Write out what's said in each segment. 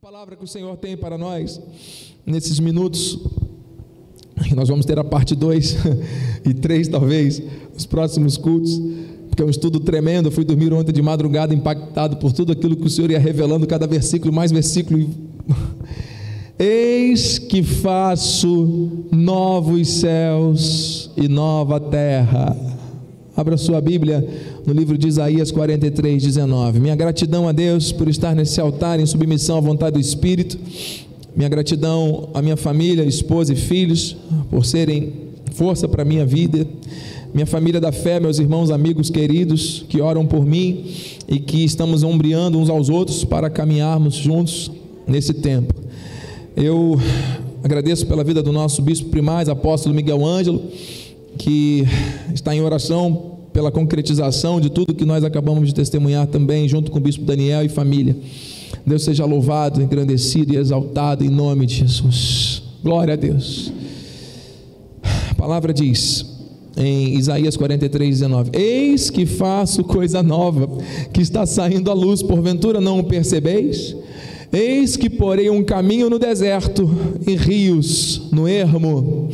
A palavra que o Senhor tem para nós nesses minutos, nós vamos ter a parte 2 e 3 talvez, os próximos cultos, porque é um estudo tremendo. Eu fui dormir ontem de madrugada impactado por tudo aquilo que o Senhor ia revelando, cada versículo, mais versículo. Eis que faço novos céus e nova terra. Abra sua Bíblia no livro de Isaías 43, 19. Minha gratidão a Deus por estar nesse altar em submissão à vontade do Espírito. Minha gratidão à minha família, esposa e filhos, por serem força para a minha vida. Minha família da fé, meus irmãos, amigos queridos que oram por mim e que estamos ombreando uns aos outros para caminharmos juntos nesse tempo. Eu agradeço pela vida do nosso bispo primaz, apóstolo Miguel Ângelo, que está em oração pela concretização de tudo que nós acabamos de testemunhar também, junto com o bispo Daniel e família. Deus seja louvado, engrandecido e exaltado em nome de Jesus. Glória a Deus. A palavra diz em Isaías 43, 19: Eis que faço coisa nova, que está saindo à luz, porventura não o percebeis? Eis que porei um caminho no deserto, em rios, no ermo.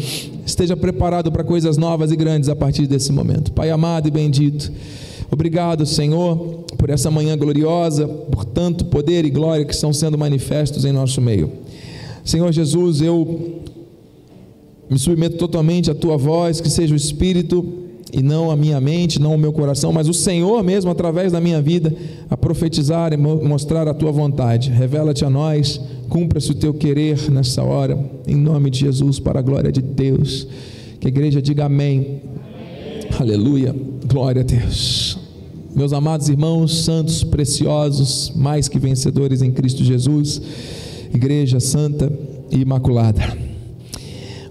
Esteja preparado para coisas novas e grandes a partir desse momento. Pai amado e bendito, obrigado, Senhor, por essa manhã gloriosa, por tanto poder e glória que estão sendo manifestos em nosso meio. Senhor Jesus, eu me submeto totalmente à tua voz, que seja o Espírito e não a minha mente, não o meu coração, mas o Senhor mesmo, através da minha vida, a profetizar e mostrar a tua vontade. Revela-te a nós, cumpra-se o teu querer nessa hora, em nome de Jesus, para a glória de Deus. Que a igreja diga amém. amém. Aleluia, glória a Deus. Meus amados irmãos, santos, preciosos, mais que vencedores em Cristo Jesus, igreja santa e imaculada.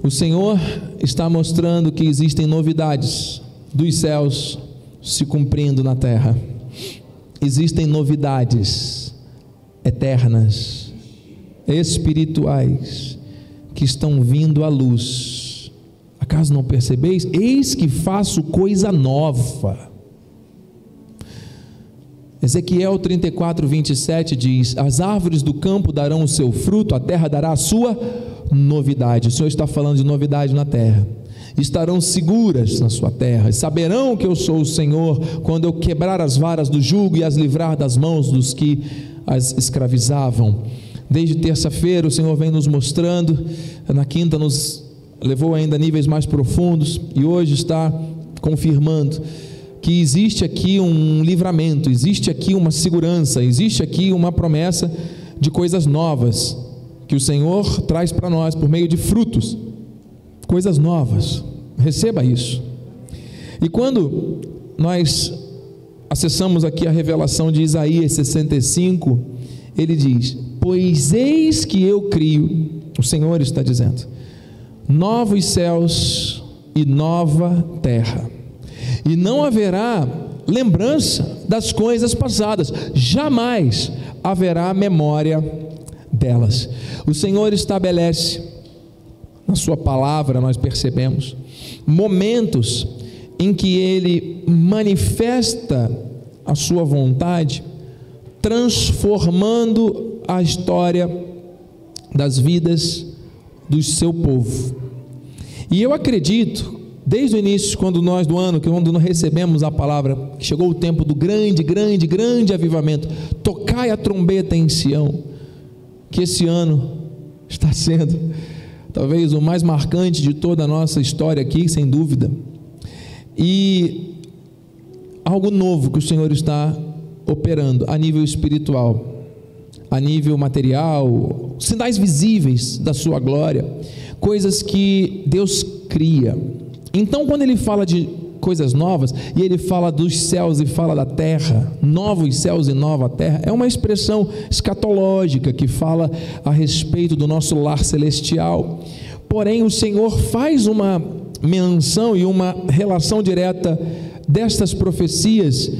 O Senhor está mostrando que existem novidades dos céus se cumprindo na terra. Existem novidades eternas, espirituais, que estão vindo à luz. Acaso não percebeis? Eis que faço coisa nova. Ezequiel 34, 27 diz: As árvores do campo darão o seu fruto, a terra dará a sua novidade. O Senhor está falando de novidade na terra estarão seguras na sua terra, e saberão que eu sou o Senhor, quando eu quebrar as varas do jugo e as livrar das mãos dos que as escravizavam. Desde terça-feira o Senhor vem nos mostrando, na quinta nos levou ainda a níveis mais profundos e hoje está confirmando que existe aqui um livramento, existe aqui uma segurança, existe aqui uma promessa de coisas novas que o Senhor traz para nós por meio de frutos coisas novas. Receba isso. E quando nós acessamos aqui a revelação de Isaías 65, ele diz: Pois eis que eu crio, o Senhor está dizendo, novos céus e nova terra, e não haverá lembrança das coisas passadas, jamais haverá memória delas. O Senhor estabelece na Sua palavra nós percebemos momentos em que Ele manifesta a Sua vontade, transformando a história das vidas do seu povo. E eu acredito, desde o início, quando nós do ano, quando nós recebemos a palavra, chegou o tempo do grande, grande, grande avivamento, tocai a trombeta em Sião, que esse ano está sendo talvez o mais marcante de toda a nossa história aqui, sem dúvida. E algo novo que o Senhor está operando a nível espiritual, a nível material, sinais visíveis da sua glória, coisas que Deus cria. Então, quando ele fala de coisas novas, e ele fala dos céus e fala da terra, novos céus e nova terra, é uma expressão escatológica que fala a respeito do nosso lar celestial. Porém, o Senhor faz uma menção e uma relação direta destas profecias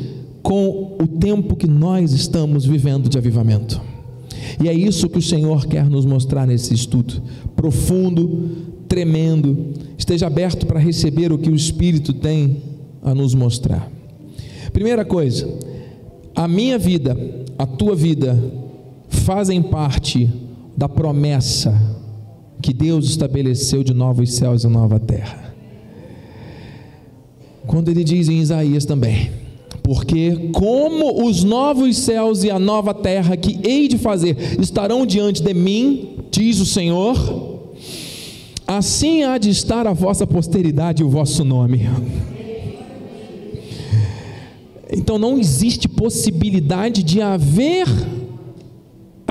com o tempo que nós estamos vivendo de avivamento. E é isso que o Senhor quer nos mostrar nesse estudo profundo, tremendo. Esteja aberto para receber o que o Espírito tem a nos mostrar. Primeira coisa, a minha vida, a tua vida, fazem parte da promessa que Deus estabeleceu de novos céus e nova terra. Quando ele diz em Isaías também, porque como os novos céus e a nova terra que hei de fazer estarão diante de mim, diz o Senhor, assim há de estar a vossa posteridade e o vosso nome. Então não existe possibilidade de haver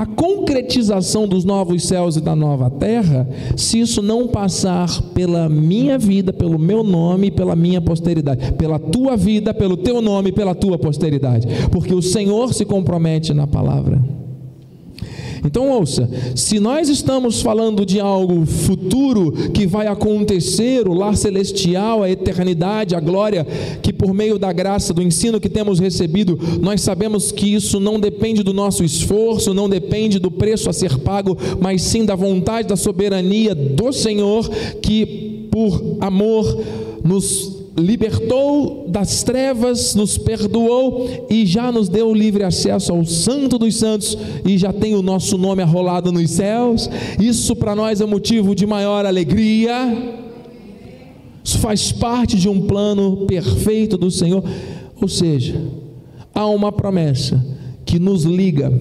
a concretização dos novos céus e da nova terra, se isso não passar pela minha vida, pelo meu nome e pela minha posteridade, pela tua vida, pelo teu nome e pela tua posteridade, porque o Senhor se compromete na palavra. Então ouça, se nós estamos falando de algo futuro que vai acontecer, o lar celestial, a eternidade, a glória, que por meio da graça, do ensino que temos recebido, nós sabemos que isso não depende do nosso esforço, não depende do preço a ser pago, mas sim da vontade, da soberania do Senhor, que por amor nos libertou das trevas, nos perdoou e já nos deu livre acesso ao Santo dos Santos e já tem o nosso nome arrolado nos céus. Isso para nós é motivo de maior alegria. Isso faz parte de um plano perfeito do Senhor. Ou seja, há uma promessa que nos liga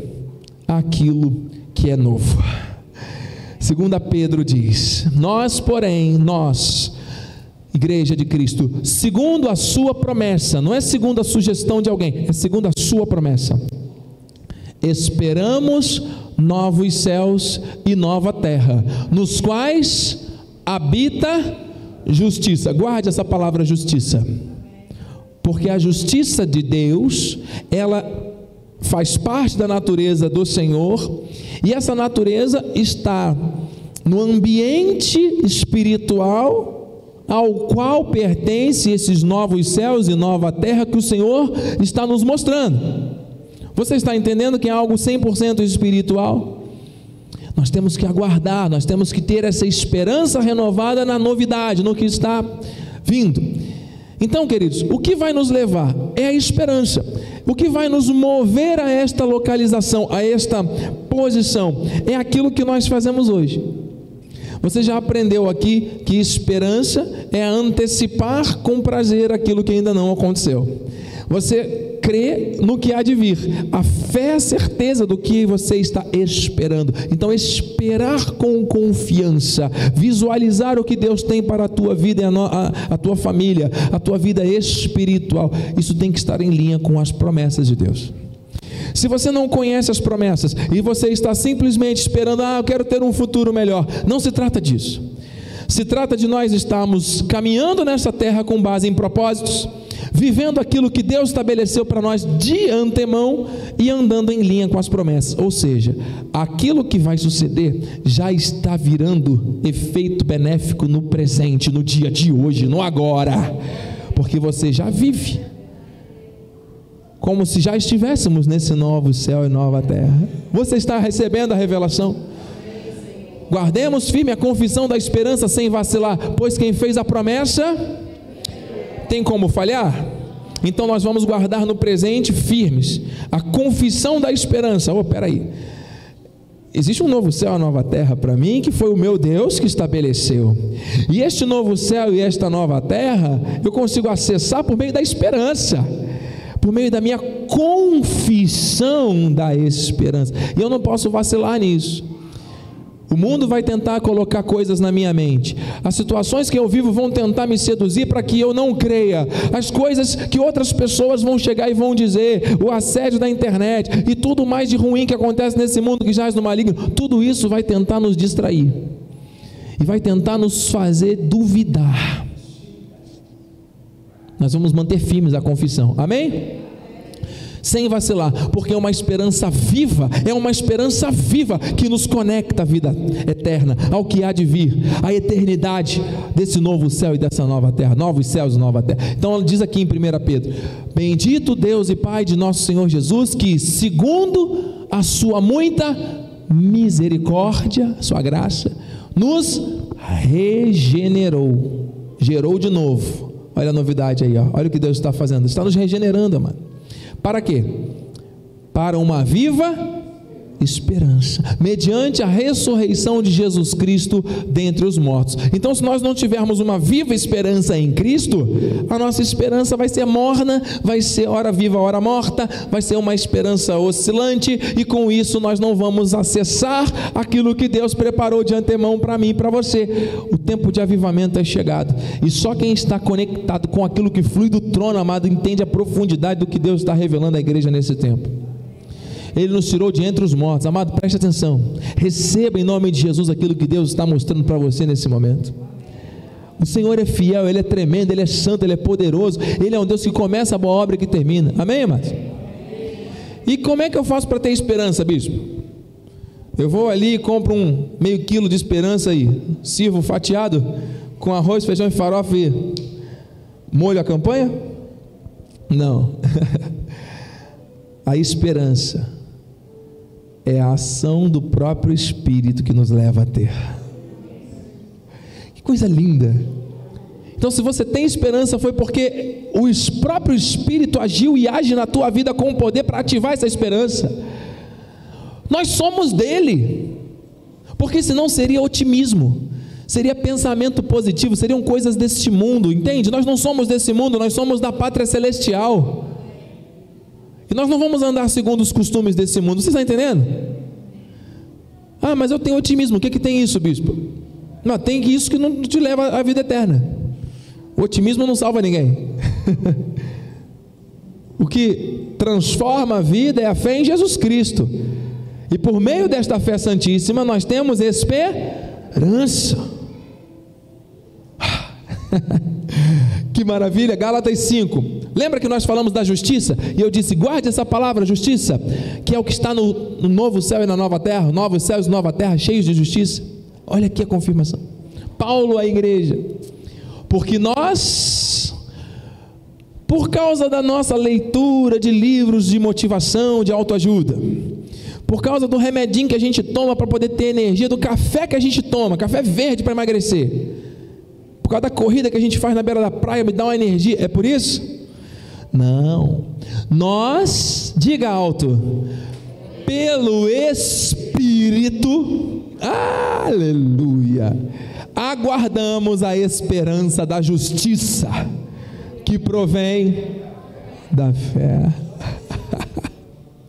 àquilo que é novo. Segunda Pedro diz: Nós, porém, nós Igreja de Cristo, segundo a sua promessa, não é segundo a sugestão de alguém, é segundo a sua promessa. Esperamos novos céus e nova terra, nos quais habita justiça. Guarde essa palavra justiça. Porque a justiça de Deus, ela faz parte da natureza do Senhor, e essa natureza está no ambiente espiritual ao qual pertence esses novos céus e nova terra que o Senhor está nos mostrando. Você está entendendo que é algo 100% espiritual? Nós temos que aguardar, nós temos que ter essa esperança renovada na novidade, no que está vindo. Então, queridos, o que vai nos levar é a esperança. O que vai nos mover a esta localização, a esta posição, é aquilo que nós fazemos hoje. Você já aprendeu aqui que esperança é antecipar com prazer aquilo que ainda não aconteceu. Você crê no que há de vir. A fé é a certeza do que você está esperando. Então, esperar com confiança, visualizar o que Deus tem para a tua vida, a, a tua família, a tua vida espiritual, isso tem que estar em linha com as promessas de Deus. Se você não conhece as promessas e você está simplesmente esperando, ah, eu quero ter um futuro melhor, não se trata disso. Se trata de nós estarmos caminhando nessa terra com base em propósitos, vivendo aquilo que Deus estabeleceu para nós de antemão e andando em linha com as promessas. Ou seja, aquilo que vai suceder já está virando efeito benéfico no presente, no dia de hoje, no agora, porque você já vive como se já estivéssemos nesse novo céu e nova terra. Você está recebendo a revelação? Guardemos firme a confissão da esperança sem vacilar, pois quem fez a promessa tem como falhar? Então nós vamos guardar no presente firmes a confissão da esperança. Oh, peraí. Existe um novo céu e nova terra para mim, que foi o meu Deus que estabeleceu. E este novo céu e esta nova terra eu consigo acessar por meio da esperança por meio da minha confissão da esperança. E eu não posso vacilar nisso. O mundo vai tentar colocar coisas na minha mente. As situações que eu vivo vão tentar me seduzir para que eu não creia. As coisas que outras pessoas vão chegar e vão dizer, o assédio da internet e tudo mais de ruim que acontece nesse mundo que jaz no maligno, tudo isso vai tentar nos distrair. E vai tentar nos fazer duvidar. Nós vamos manter firmes a confissão. Amém? Sem vacilar, porque é uma esperança viva, é uma esperança viva que nos conecta à vida eterna, ao que há de vir, à eternidade desse novo céu e dessa nova terra, novos céus e nova terra. Então diz aqui em 1 Pedro: Bendito Deus e Pai de nosso Senhor Jesus, que segundo a sua muita misericórdia, sua graça, nos regenerou, gerou de novo Olha a novidade aí, ó. olha o que Deus está fazendo. Está nos regenerando, mano. Para quê? Para uma viva esperança, mediante a ressurreição de Jesus Cristo dentre os mortos. Então, se nós não tivermos uma viva esperança em Cristo, a nossa esperança vai ser morna, vai ser hora viva, hora morta, vai ser uma esperança oscilante, e com isso nós não vamos acessar aquilo que Deus preparou de antemão para mim e para você. O tempo de avivamento é chegado, e só quem está conectado com aquilo que flui do trono, amado, entende a profundidade do que Deus está revelando à igreja nesse tempo. Ele nos tirou de entre os mortos. Amado, preste atenção. Receba em nome de Jesus aquilo que Deus está mostrando para você nesse momento. O Senhor é fiel, Ele é tremendo, Ele é santo, Ele é poderoso. Ele é um Deus que começa a boa obra e que termina. Amém, amados? E como é que eu faço para ter esperança, bispo? Eu vou ali e compro um meio quilo de esperança aí, sirvo fatiado com arroz, feijão e farofa e molho a campanha? Não. a esperança é a ação do próprio Espírito que nos leva a ter. Que coisa linda! Então, se você tem esperança, foi porque o próprio Espírito agiu e age na tua vida com o poder para ativar essa esperança. Nós somos dele, porque senão seria otimismo, seria pensamento positivo, seriam coisas deste mundo, entende? Nós não somos desse mundo, nós somos da pátria celestial. E nós não vamos andar segundo os costumes desse mundo. Você está entendendo? Ah, mas eu tenho otimismo. O que, que tem isso, bispo? Não, tem isso que não te leva à vida eterna. O otimismo não salva ninguém. o que transforma a vida é a fé em Jesus Cristo. E por meio desta fé santíssima, nós temos esperança. que maravilha, Gálatas 5. Lembra que nós falamos da justiça? E eu disse: guarde essa palavra, justiça, que é o que está no, no novo céu e na nova terra, novos céus e nova terra, cheios de justiça. Olha aqui a confirmação. Paulo à igreja, porque nós, por causa da nossa leitura de livros de motivação, de autoajuda, por causa do remedinho que a gente toma para poder ter energia, do café que a gente toma, café verde para emagrecer, causa da corrida que a gente faz na beira da praia, me dá uma energia, é por isso? Não. Nós, diga alto, pelo Espírito, aleluia, aguardamos a esperança da justiça que provém da fé.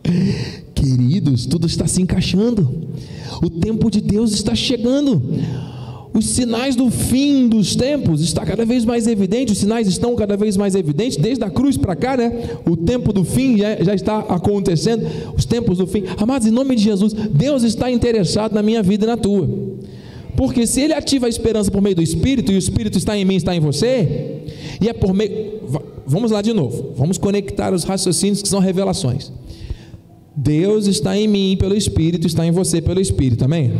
Queridos, tudo está se encaixando. O tempo de Deus está chegando os sinais do fim dos tempos está cada vez mais evidente, os sinais estão cada vez mais evidentes, desde a cruz para cá, né? O tempo do fim já, já, está acontecendo, os tempos do fim. Amados, em nome de Jesus, Deus está interessado na minha vida e na tua. Porque se Ele ativa a esperança por meio do Espírito, e o Espírito está em mim, está em você, e é por meio. Vamos lá de novo, vamos conectar os raciocínios que são revelações. Deus está em mim pelo Espírito, está em você pelo Espírito, amém?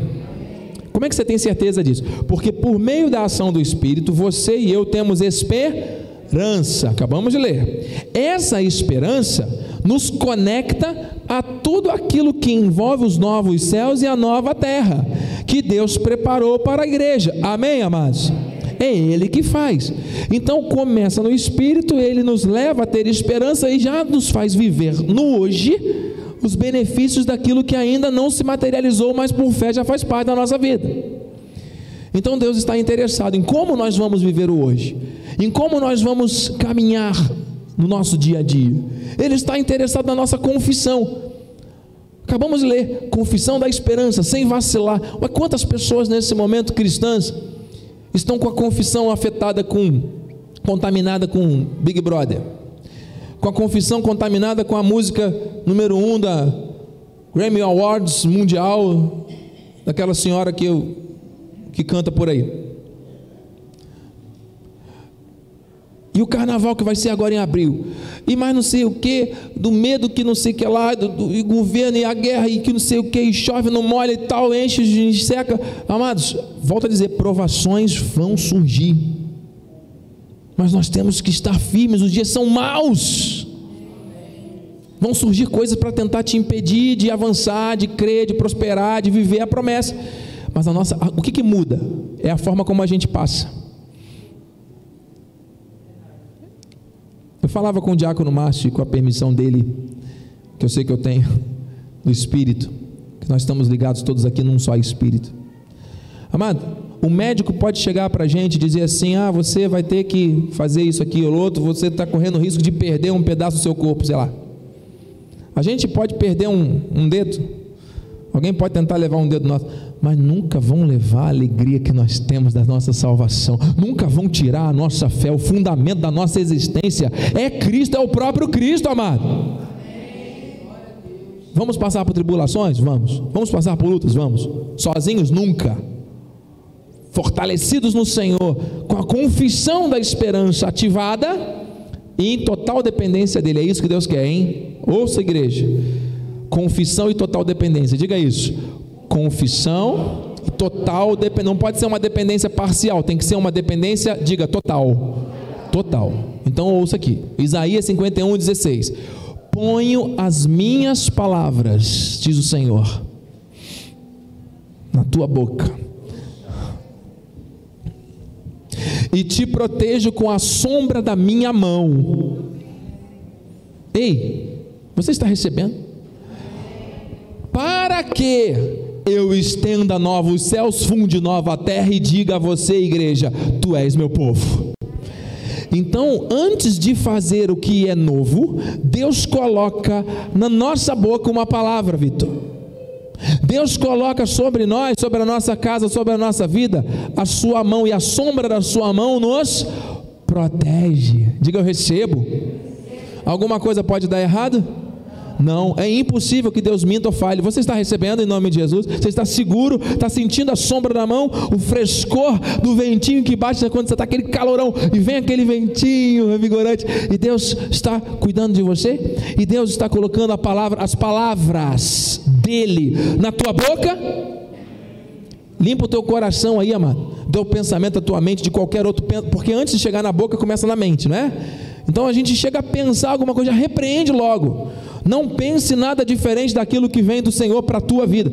Como é que você tem certeza disso? Porque por meio da ação do Espírito, você e eu temos esperança. Acabamos de ler. Essa esperança nos conecta a tudo aquilo que envolve os novos céus e a nova terra que Deus preparou para a igreja. Amém, amados? É Ele que faz. Então começa no Espírito, Ele nos leva a ter esperança e já nos faz viver no hoje os benefícios daquilo que ainda não se materializou, mas por fé já faz parte da nossa vida. Então Deus está interessado em como nós vamos viver o hoje, em como nós vamos caminhar no nosso dia a dia. Ele está interessado na nossa confissão. Acabamos de ler, confissão da esperança, sem vacilar. Mas quantas pessoas nesse momento cristãs estão com a confissão afetada com, contaminada com Big Brother? Com a confissão contaminada com a música número um da Grammy Awards mundial, daquela senhora que, eu, que canta por aí. E o carnaval que vai ser agora em abril. E mais não sei o que, do medo que não sei o que lá, do, do e governo e a guerra e que não sei o que, e chove, não molha e tal, enche, seca. Amados, volta a dizer, provações vão surgir. Mas nós temos que estar firmes, os dias são maus. Vão surgir coisas para tentar te impedir de avançar, de crer, de prosperar, de viver a promessa. Mas a nossa, o que, que muda? É a forma como a gente passa. Eu falava com o diácono Márcio, com a permissão dele, que eu sei que eu tenho, do Espírito. que nós estamos ligados todos aqui num só espírito. Amado, o médico pode chegar para a gente e dizer assim: ah, você vai ter que fazer isso aqui ou outro, você está correndo o risco de perder um pedaço do seu corpo, sei lá. A gente pode perder um, um dedo, alguém pode tentar levar um dedo nosso, mas nunca vão levar a alegria que nós temos da nossa salvação, nunca vão tirar a nossa fé, o fundamento da nossa existência é Cristo, é o próprio Cristo, amado. Vamos passar por tribulações? Vamos. Vamos passar por lutas? Vamos. Sozinhos? Nunca. Fortalecidos no Senhor, com a confissão da esperança ativada e em total dependência dEle. É isso que Deus quer, hein? Ouça, igreja. Confissão e total dependência. Diga isso. Confissão e total dependência. Não pode ser uma dependência parcial, tem que ser uma dependência, diga, total. Total. Então ouça aqui. Isaías 51, 16 ponho as minhas palavras, diz o Senhor, na tua boca, e te protejo com a sombra da minha mão. Ei, você está recebendo? Para que eu estenda novos céus, funde nova terra e diga a você, igreja: Tu és meu povo. Então, antes de fazer o que é novo, Deus coloca na nossa boca uma palavra, Vitor. Deus coloca sobre nós, sobre a nossa casa, sobre a nossa vida, a sua mão e a sombra da sua mão nos protege. Diga eu recebo. Alguma coisa pode dar errado? Não, é impossível que Deus minta ou falhe. Você está recebendo em nome de Jesus? Você está seguro? Está sentindo a sombra da mão? O frescor do ventinho que bate quando você está aquele calorão e vem aquele ventinho revigorante e Deus está cuidando de você? E Deus está colocando a palavra, as palavras dele na tua boca? Limpa o teu coração aí, amado. Teu pensamento, a tua mente de qualquer outro, porque antes de chegar na boca começa na mente, não é? Então a gente chega a pensar alguma coisa, repreende logo. Não pense nada diferente daquilo que vem do Senhor para a tua vida.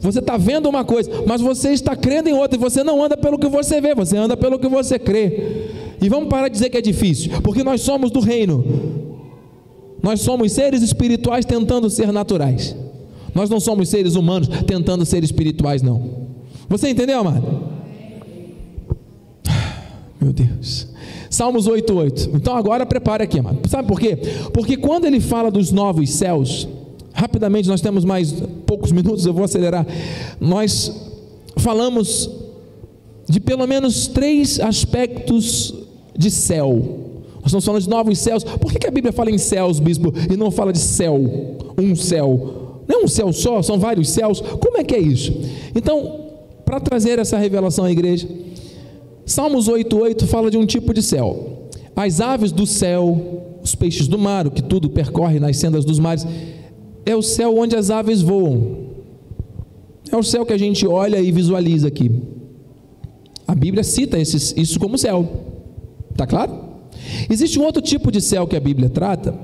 Você está vendo uma coisa, mas você está crendo em outra, e você não anda pelo que você vê, você anda pelo que você crê. E vamos parar de dizer que é difícil, porque nós somos do reino. Nós somos seres espirituais tentando ser naturais. Nós não somos seres humanos tentando ser espirituais, não. Você entendeu, amado? Meu Deus. Salmos 8:8. Então agora prepare aqui, amado. Sabe por quê? Porque quando ele fala dos novos céus, rapidamente nós temos mais poucos minutos, eu vou acelerar. Nós falamos de pelo menos três aspectos de céu. Nós estamos falando de novos céus. Por que a Bíblia fala em céus, bispo, e não fala de céu? Um céu. Não é um céu só, são vários céus. Como é que é isso? Então, para trazer essa revelação à igreja, Salmos 8,8 fala de um tipo de céu. As aves do céu, os peixes do mar, o que tudo percorre nas sendas dos mares, é o céu onde as aves voam. É o céu que a gente olha e visualiza aqui. A Bíblia cita esses, isso como céu. Está claro? Existe um outro tipo de céu que a Bíblia trata.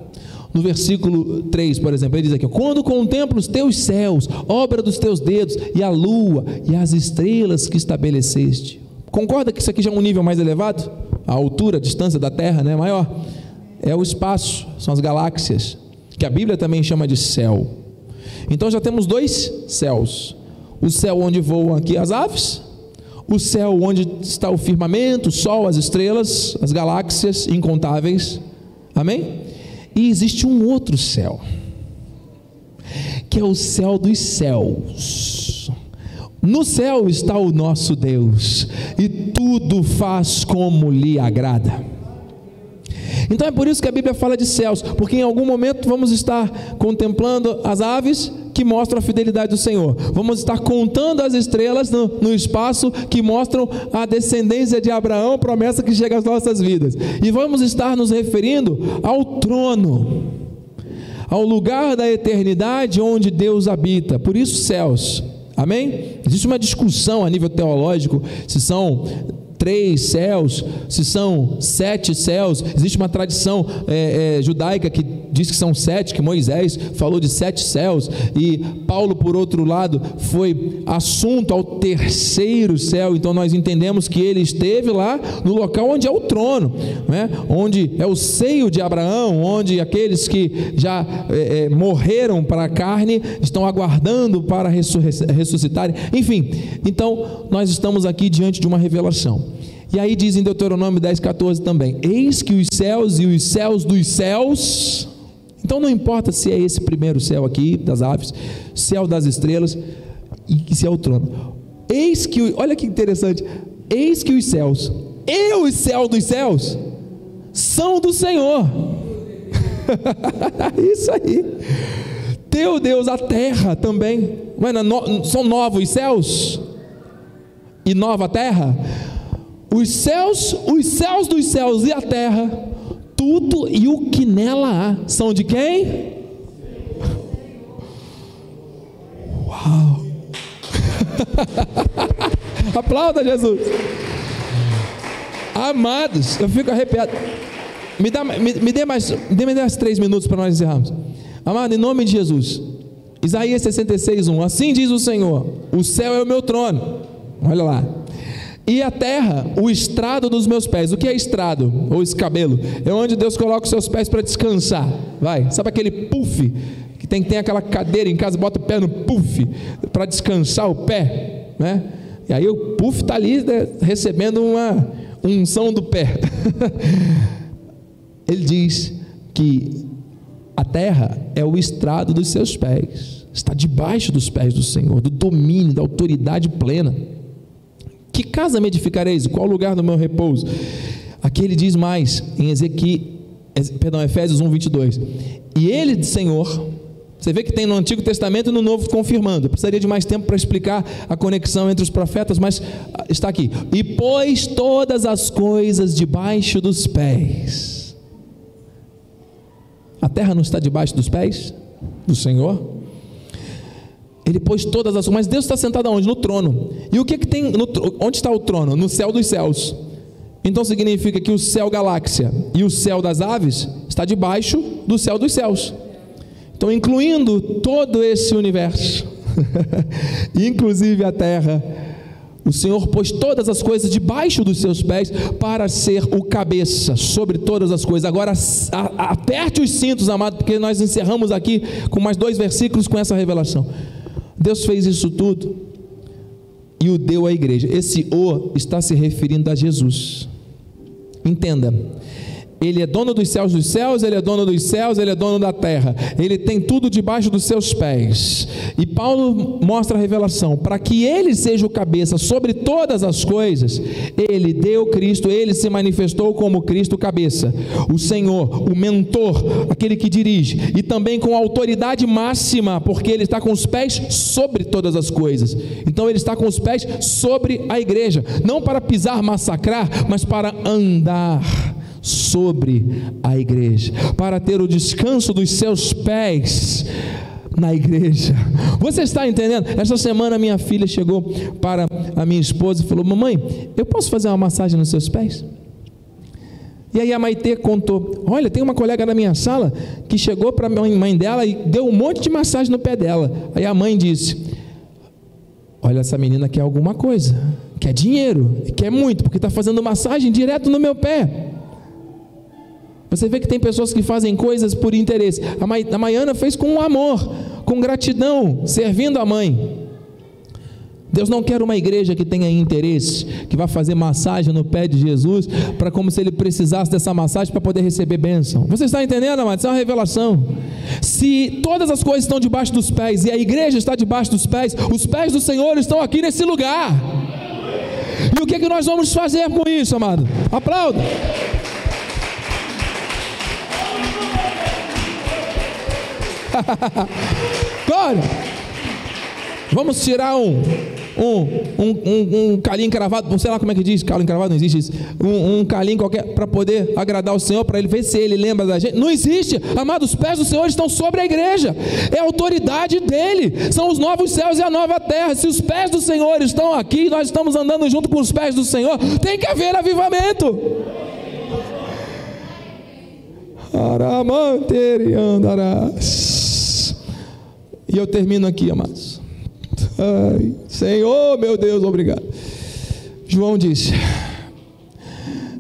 No versículo 3, por exemplo, ele diz aqui: Quando contemplo os teus céus, obra dos teus dedos, e a lua e as estrelas que estabeleceste. Concorda que isso aqui já é um nível mais elevado? A altura, a distância da Terra né, maior. É o espaço, são as galáxias, que a Bíblia também chama de céu. Então já temos dois céus: o céu onde voam aqui as aves, o céu onde está o firmamento, o sol, as estrelas, as galáxias incontáveis. Amém? E existe um outro céu, que é o céu dos céus no céu está o nosso Deus, e tudo faz como lhe agrada. Então é por isso que a Bíblia fala de céus, porque em algum momento vamos estar contemplando as aves que mostram a fidelidade do Senhor, vamos estar contando as estrelas no, no espaço que mostram a descendência de Abraão, promessa que chega às nossas vidas, e vamos estar nos referindo ao trono, ao lugar da eternidade onde Deus habita, por isso céus. Amém? Existe uma discussão a nível teológico se são três céus, se são sete céus. Existe uma tradição é, é, judaica que diz que são sete, que Moisés falou de sete céus, e Paulo, por outro lado, foi assunto ao terceiro céu. Então nós entendemos que ele esteve lá no local onde é o trono, né? onde é o seio de Abraão, onde aqueles que já é, é morreram para a carne estão aguardando para ressuscitarem. Enfim, então nós estamos aqui diante de uma revelação. E aí diz em Deuteronômio 10, 14 também: Eis que os céus e os céus dos céus. Então não importa se é esse primeiro céu aqui, das aves, céu das estrelas, e se é o trono. Eis que, olha que interessante, eis que os céus e os céus dos céus são do Senhor. Isso aí. Teu Deus, a terra também. São novos céus e nova terra os céus, os céus dos céus e a terra, tudo e o que nela há, são de quem? Uau! Aplauda Jesus. Amados, eu fico arrepiado. Me, dá, me, me dê mais, me dê mais três minutos para nós encerrarmos. Amado, em nome de Jesus. Isaías 66, 1. Assim diz o Senhor: O céu é o meu trono. Olha lá. E a terra, o estrado dos meus pés. O que é estrado ou escabelo? É onde Deus coloca os seus pés para descansar. Vai, sabe aquele puff que tem tem aquela cadeira em casa, bota o pé no puff para descansar o pé, né? E aí o puff está ali né, recebendo uma unção do pé. Ele diz que a terra é o estrado dos seus pés, está debaixo dos pés do Senhor, do domínio, da autoridade plena. Que casa me edificareis? Qual lugar do meu repouso? Aqui ele diz mais, em Ezequiel, perdão, Efésios 1, 22. E ele, Senhor, você vê que tem no Antigo Testamento e no Novo confirmando. Eu precisaria de mais tempo para explicar a conexão entre os profetas, mas ah, está aqui. E pôs todas as coisas debaixo dos pés. A terra não está debaixo dos pés do Senhor? Ele pôs todas as mas Deus está sentado aonde? No trono. E o que, que tem, no, onde está o trono? No céu dos céus. Então significa que o céu galáxia e o céu das aves está debaixo do céu dos céus. Então, incluindo todo esse universo, inclusive a terra, o Senhor pôs todas as coisas debaixo dos seus pés para ser o cabeça sobre todas as coisas. Agora, aperte os cintos, amado, porque nós encerramos aqui com mais dois versículos com essa revelação. Deus fez isso tudo e o deu à igreja. Esse o está se referindo a Jesus. Entenda, ele é dono dos céus dos céus, ele é dono dos céus, ele é dono da terra. Ele tem tudo debaixo dos seus pés. E Paulo mostra a revelação: para que ele seja o cabeça sobre todas as coisas, ele deu Cristo, ele se manifestou como Cristo cabeça, o Senhor, o mentor, aquele que dirige, e também com autoridade máxima, porque ele está com os pés sobre todas as coisas. Então ele está com os pés sobre a igreja, não para pisar, massacrar, mas para andar sobre a igreja, para ter o descanso dos seus pés na igreja. Você está entendendo? Essa semana minha filha chegou para a minha esposa e falou: Mamãe, eu posso fazer uma massagem nos seus pés? E aí a Maitê contou: Olha, tem uma colega na minha sala que chegou para a mãe dela e deu um monte de massagem no pé dela. Aí a mãe disse: Olha, essa menina quer alguma coisa, quer dinheiro, quer muito, porque está fazendo massagem direto no meu pé. Você vê que tem pessoas que fazem coisas por interesse. A Maiana fez com amor, com gratidão, servindo a mãe. Deus não quer uma igreja que tenha interesse, que vá fazer massagem no pé de Jesus, para como se ele precisasse dessa massagem para poder receber bênção. Você está entendendo, amado? Isso é uma revelação. Se todas as coisas estão debaixo dos pés e a igreja está debaixo dos pés, os pés do Senhor estão aqui nesse lugar. E o que, é que nós vamos fazer com isso, amado? Aplauda. Glória. Vamos tirar um, um, um, um, um calinho encravado, sei lá como é que diz, calo encravado, não existe isso. Um, um calinho qualquer para poder agradar o Senhor, para ele ver se ele lembra da gente. Não existe, amado, os pés do Senhor estão sobre a igreja, é a autoridade dele, são os novos céus e a nova terra. Se os pés do Senhor estão aqui, nós estamos andando junto com os pés do Senhor, tem que haver avivamento. E eu termino aqui, amados. Ai, Senhor, meu Deus, obrigado. João disse: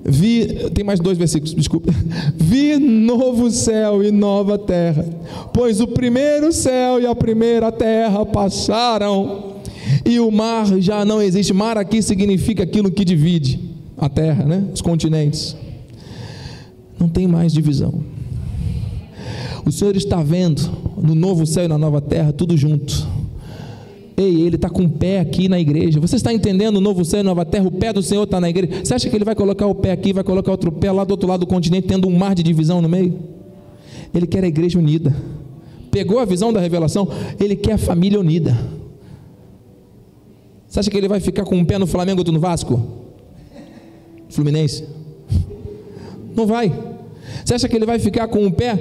Vi, tem mais dois versículos, desculpa. Vi novo céu e nova terra, pois o primeiro céu e a primeira terra passaram, e o mar já não existe. Mar aqui significa aquilo que divide a terra, né? Os continentes. Não tem mais divisão. O Senhor está vendo no novo céu e na nova terra tudo junto Ei, ele está com o pé aqui na igreja. Você está entendendo o novo céu e nova terra? O pé do Senhor está na igreja. Você acha que ele vai colocar o pé aqui, vai colocar outro pé lá do outro lado do continente, tendo um mar de divisão no meio? Ele quer a igreja unida. Pegou a visão da revelação? Ele quer a família unida. Você acha que ele vai ficar com um pé no Flamengo e outro no Vasco? Fluminense? Não vai. Você acha que ele vai ficar com um pé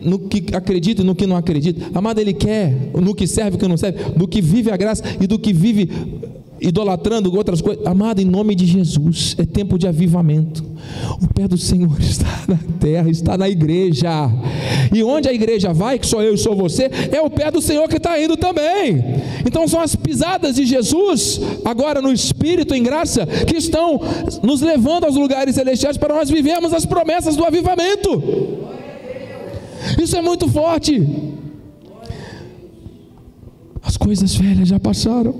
no que acredita e no que não acredita. Amado, Ele quer no que serve e no que não serve, no que vive a graça e do que vive idolatrando outras coisas. Amado, em nome de Jesus, é tempo de avivamento. O pé do Senhor está na terra, está na igreja. E onde a igreja vai, que sou eu e sou você, é o pé do Senhor que está indo também. Então são as pisadas de Jesus, agora no Espírito, em graça, que estão nos levando aos lugares celestiais para nós vivermos as promessas do avivamento. Isso é muito forte. As coisas velhas já passaram.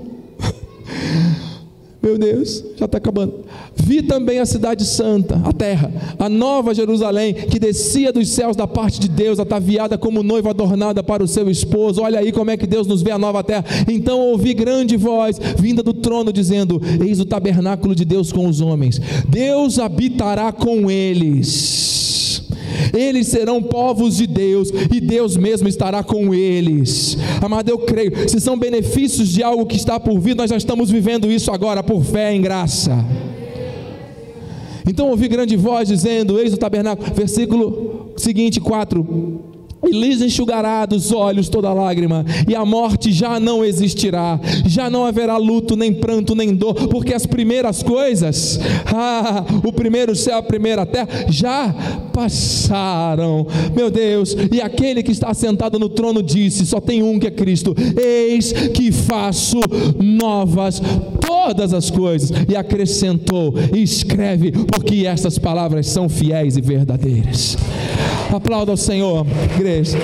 Meu Deus, já está acabando. Vi também a cidade santa, a terra, a nova Jerusalém, que descia dos céus da parte de Deus, ataviada como noiva adornada para o seu esposo. Olha aí como é que Deus nos vê a nova terra. Então ouvi grande voz vinda do trono, dizendo: Eis o tabernáculo de Deus com os homens, Deus habitará com eles eles serão povos de Deus e Deus mesmo estará com eles. Amado, eu creio, se são benefícios de algo que está por vir, nós já estamos vivendo isso agora por fé em graça. Então ouvi grande voz dizendo: Eis o tabernáculo, versículo seguinte, 4 e lhes enxugará dos olhos toda lágrima, e a morte já não existirá, já não haverá luto, nem pranto, nem dor, porque as primeiras coisas, ah, o primeiro céu, a primeira terra, já passaram, meu Deus, e aquele que está sentado no trono disse: só tem um que é Cristo, eis que faço novas todas as coisas, e acrescentou, escreve, porque estas palavras são fiéis e verdadeiras. Aplauda ao Senhor, igreja.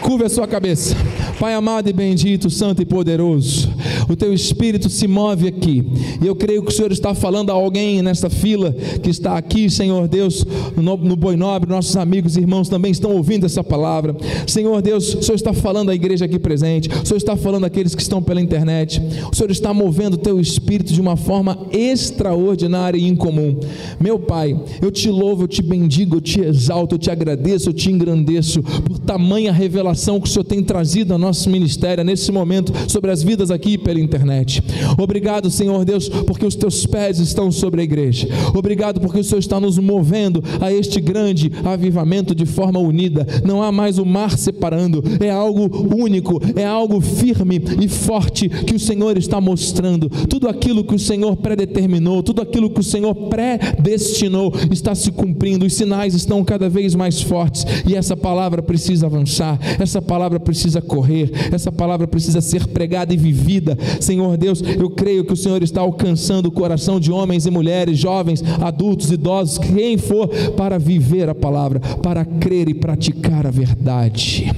Curva a sua cabeça. Pai amado e bendito, santo e poderoso, o teu espírito se move aqui, e eu creio que o Senhor está falando a alguém nessa fila que está aqui, Senhor Deus, no, no Boi Nobre, nossos amigos e irmãos também estão ouvindo essa palavra. Senhor Deus, o Senhor está falando à igreja aqui presente, o Senhor está falando àqueles que estão pela internet, o Senhor está movendo o teu espírito de uma forma extraordinária e incomum. Meu Pai, eu te louvo, eu te bendigo, eu te exalto, eu te agradeço, eu te engrandeço por tamanha revelação que o Senhor tem trazido a nós nosso ministério nesse momento sobre as vidas aqui pela internet. Obrigado, Senhor Deus, porque os teus pés estão sobre a igreja. Obrigado porque o Senhor está nos movendo a este grande avivamento de forma unida. Não há mais o mar separando, é algo único, é algo firme e forte que o Senhor está mostrando. Tudo aquilo que o Senhor predeterminou, tudo aquilo que o Senhor predestinou está se cumprindo. Os sinais estão cada vez mais fortes e essa palavra precisa avançar, essa palavra precisa correr essa palavra precisa ser pregada e vivida. Senhor Deus, eu creio que o Senhor está alcançando o coração de homens e mulheres, jovens, adultos, idosos, quem for, para viver a palavra, para crer e praticar a verdade.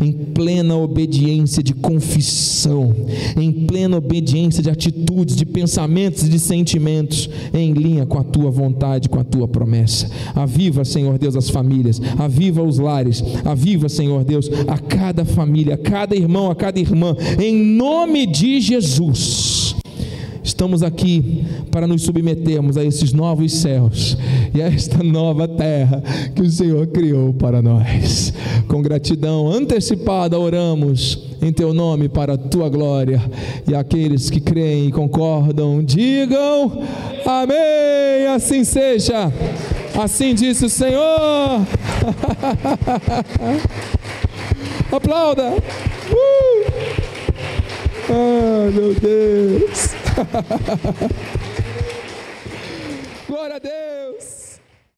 Em plena obediência de confissão, em plena obediência de atitudes, de pensamentos e de sentimentos, em linha com a tua vontade, com a tua promessa. Aviva, Senhor Deus, as famílias, aviva os lares, aviva, Senhor Deus, a cada família, a cada irmão, a cada irmã, em nome de Jesus. Estamos aqui para nos submetermos a esses novos céus e a esta nova terra que o Senhor criou para nós. com gratidão antecipada oramos em teu nome para a tua glória. E aqueles que creem e concordam, digam amém. Assim seja. Assim disse o Senhor. Aplauda. Uh! Ah, meu Deus. Glória a Deus.